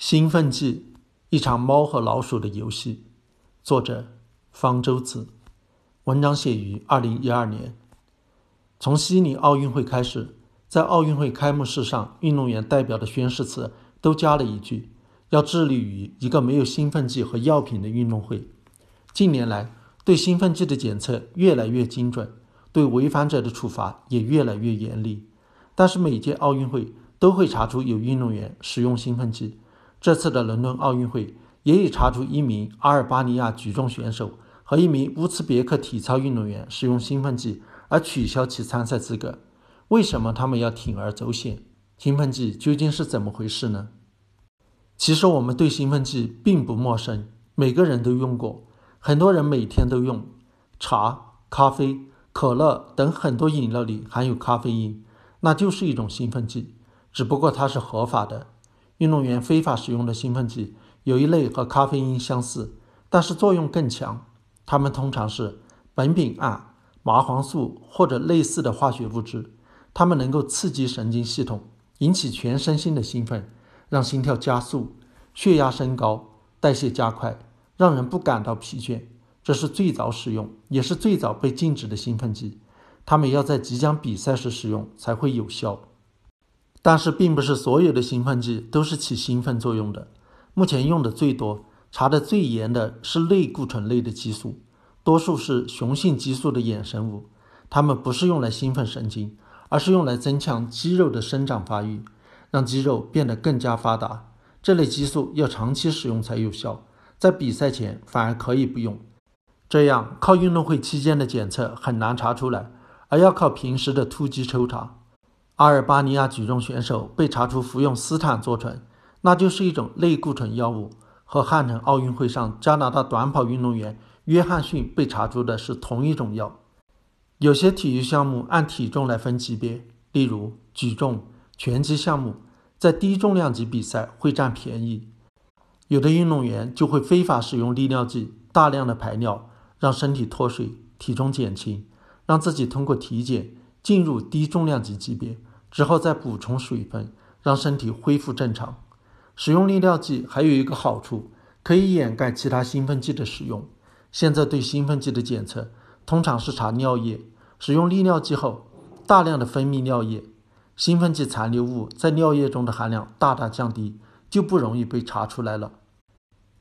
兴奋剂，一场猫和老鼠的游戏。作者：方舟子。文章写于二零一二年。从悉尼奥运会开始，在奥运会开幕式上，运动员代表的宣誓词都加了一句：要致力于一个没有兴奋剂和药品的运动会。近年来，对兴奋剂的检测越来越精准，对违反者的处罚也越来越严厉。但是每届奥运会都会查出有运动员使用兴奋剂。这次的伦敦奥运会也已查出一名阿尔巴尼亚举重选手和一名乌兹别克体操运动员使用兴奋剂，而取消其参赛资格。为什么他们要铤而走险？兴奋剂究竟是怎么回事呢？其实我们对兴奋剂并不陌生，每个人都用过，很多人每天都用。茶、咖啡、可乐等很多饮料里含有咖啡因，那就是一种兴奋剂，只不过它是合法的。运动员非法使用的兴奋剂有一类和咖啡因相似，但是作用更强。它们通常是苯丙胺、麻黄素或者类似的化学物质。它们能够刺激神经系统，引起全身性的兴奋，让心跳加速、血压升高、代谢加快，让人不感到疲倦。这是最早使用，也是最早被禁止的兴奋剂。它们要在即将比赛时使用才会有效。但是，并不是所有的兴奋剂都是起兴奋作用的。目前用的最多、查的最严的是类固醇类的激素，多数是雄性激素的衍生物。它们不是用来兴奋神经，而是用来增强肌肉的生长发育，让肌肉变得更加发达。这类激素要长期使用才有效，在比赛前反而可以不用。这样，靠运动会期间的检测很难查出来，而要靠平时的突击抽查。阿尔巴尼亚举重选手被查出服用斯坦唑醇，那就是一种类固醇药物，和汉城奥运会上加拿大短跑运动员约翰逊被查出的是同一种药。有些体育项目按体重来分级别，例如举重、拳击项目，在低重量级比赛会占便宜。有的运动员就会非法使用利尿剂，大量的排尿，让身体脱水，体重减轻，让自己通过体检进入低重量级级别。之后再补充水分，让身体恢复正常。使用利尿剂还有一个好处，可以掩盖其他兴奋剂的使用。现在对兴奋剂的检测通常是查尿液，使用利尿剂后，大量的分泌尿液，兴奋剂残留物在尿液中的含量大大降低，就不容易被查出来了。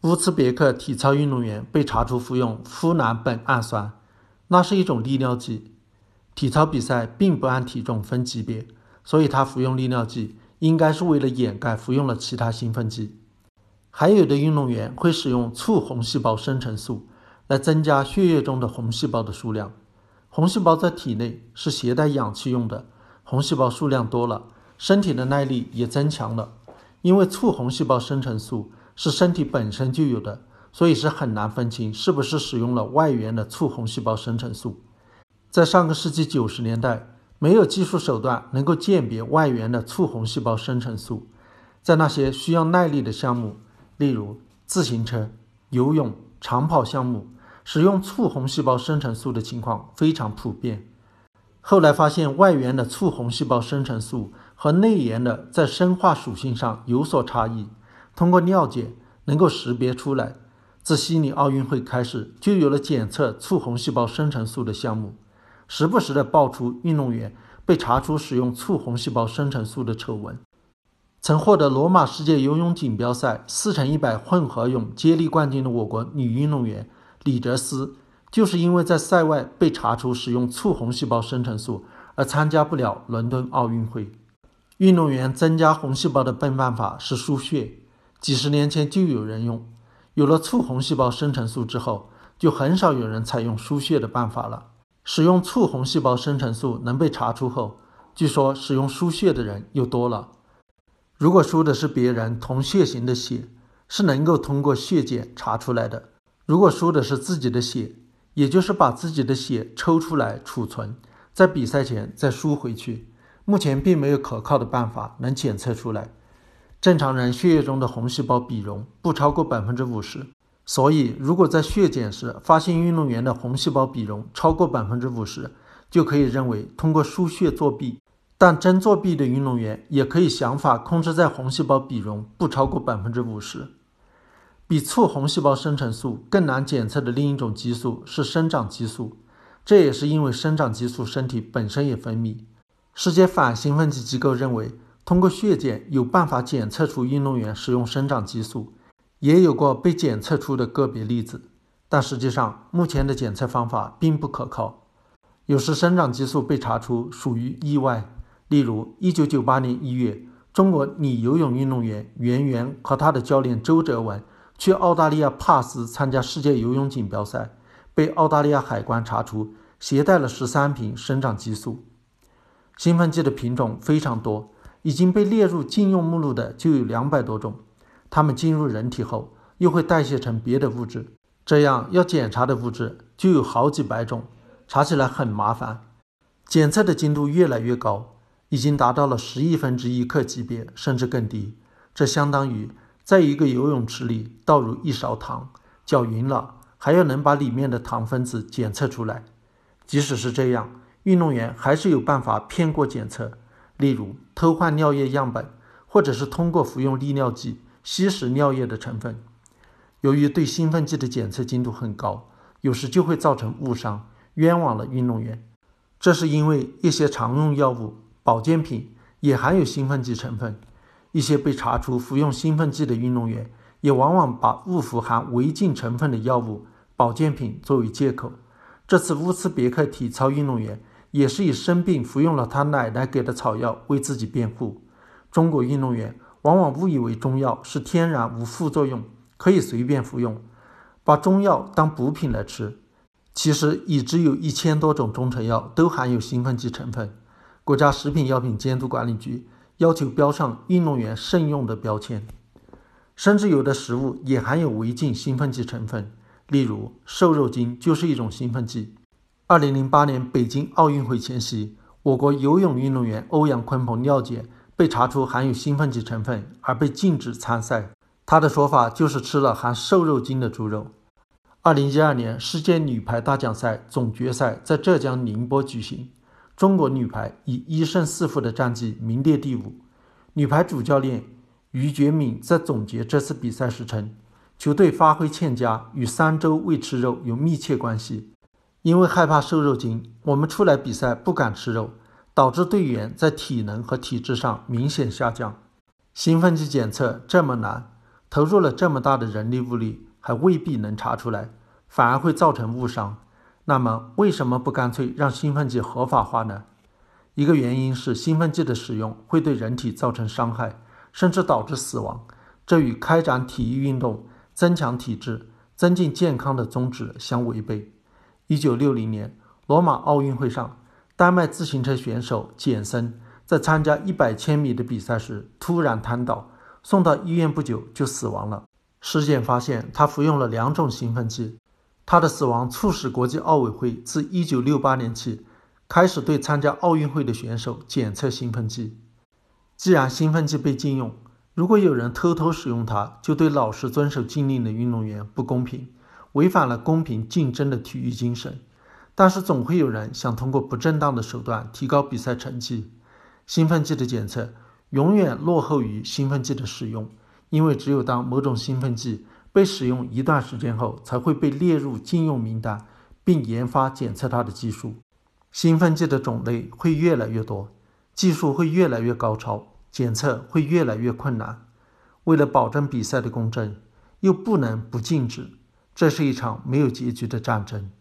乌兹别克体操运动员被查出服用呋喃苯氨酸，那是一种利尿剂。体操比赛并不按体重分级别。所以他服用利尿剂应该是为了掩盖服用了其他兴奋剂。还有的运动员会使用促红细胞生成素来增加血液中的红细胞的数量。红细胞在体内是携带氧气用的，红细胞数量多了，身体的耐力也增强了。因为促红细胞生成素是身体本身就有的，所以是很难分清是不是使用了外源的促红细胞生成素。在上个世纪九十年代。没有技术手段能够鉴别外源的促红细胞生成素，在那些需要耐力的项目，例如自行车、游泳、长跑项目，使用促红细胞生成素的情况非常普遍。后来发现，外源的促红细胞生成素和内源的在生化属性上有所差异，通过尿检能够识别出来。自悉尼奥运会开始，就有了检测促红细胞生成素的项目。时不时的爆出运动员被查出使用促红细胞生成素的丑闻。曾获得罗马世界游泳锦标赛四乘一百混合泳接力冠军的我国女运动员李哲思，就是因为在赛外被查出使用促红细胞生成素而参加不了伦敦奥运会。运动员增加红细胞的笨办法是输血，几十年前就有人用，有了促红细胞生成素之后，就很少有人采用输血的办法了。使用促红细胞生成素能被查出后，据说使用输血的人又多了。如果输的是别人同血型的血，是能够通过血检查出来的；如果输的是自己的血，也就是把自己的血抽出来储存，在比赛前再输回去，目前并没有可靠的办法能检测出来。正常人血液中的红细胞比容不超过百分之五十。所以，如果在血检时发现运动员的红细胞比容超过百分之五十，就可以认为通过输血作弊。但真作弊的运动员也可以想法控制在红细胞比容不超过百分之五十。比促红细胞生成素更难检测的另一种激素是生长激素，这也是因为生长激素身体本身也分泌。世界反兴奋剂机构认为，通过血检有办法检测出运动员使用生长激素，也有过被检测出的个别例子，但实际上目前的检测方法并不可靠。有时生长激素被查出属于意外。例如，一九九八年一月，中国女游泳运动员袁媛和她的教练周哲文去澳大利亚帕斯参加世界游泳锦标赛，被澳大利亚海关查出携带了十三瓶生长激素。兴奋剂的品种非常多，已经被列入禁用目录的就有两百多种。它们进入人体后，又会代谢成别的物质，这样要检查的物质就有好几百种，查起来很麻烦，检测的精度越来越高。已经达到了十亿分之一克级别，甚至更低。这相当于在一个游泳池里倒入一勺糖，搅匀了，还要能把里面的糖分子检测出来。即使是这样，运动员还是有办法骗过检测，例如偷换尿液样本，或者是通过服用利尿剂吸食尿液的成分。由于对兴奋剂的检测精度很高，有时就会造成误伤，冤枉了运动员。这是因为一些常用药物。保健品也含有兴奋剂成分，一些被查出服用兴奋剂的运动员，也往往把误服含违禁成分的药物、保健品作为借口。这次乌兹别克体操运动员也是以生病服用了他奶奶给的草药为自己辩护。中国运动员往往误以为中药是天然无副作用，可以随便服用，把中药当补品来吃。其实已知有一千多种中成药都含有兴奋剂成分。国家食品药品监督管理局要求标上运动员慎用的标签，甚至有的食物也含有违禁兴奋剂成分，例如瘦肉精就是一种兴奋剂。二零零八年北京奥运会前夕，我国游泳运动员欧阳鲲鹏尿检被查出含有兴奋剂成分，而被禁止参赛。他的说法就是吃了含瘦肉精的猪肉。二零一二年世界女排大奖赛总决赛在浙江宁波举行。中国女排以一胜四负的战绩名列第五。女排主教练于觉敏在总结这次比赛时称，球队发挥欠佳与三周未吃肉有密切关系。因为害怕瘦肉精，我们出来比赛不敢吃肉，导致队员在体能和体质上明显下降。兴奋剂检测这么难，投入了这么大的人力物力，还未必能查出来，反而会造成误伤。那么为什么不干脆让兴奋剂合法化呢？一个原因是兴奋剂的使用会对人体造成伤害，甚至导致死亡，这与开展体育运动、增强体质、增进健康的宗旨相违背。一九六零年罗马奥运会上，丹麦自行车选手简森在参加一百千米的比赛时突然瘫倒，送到医院不久就死亡了。尸检发现他服用了两种兴奋剂。他的死亡促使国际奥委会自1968年起开始对参加奥运会的选手检测兴奋剂。既然兴奋剂被禁用，如果有人偷偷使用它，就对老实遵守禁令的运动员不公平，违反了公平竞争的体育精神。但是总会有人想通过不正当的手段提高比赛成绩。兴奋剂的检测永远落后于兴奋剂的使用，因为只有当某种兴奋剂。被使用一段时间后，才会被列入禁用名单，并研发检测它的技术。兴奋剂的种类会越来越多，技术会越来越高超，检测会越来越困难。为了保证比赛的公正，又不能不禁止，这是一场没有结局的战争。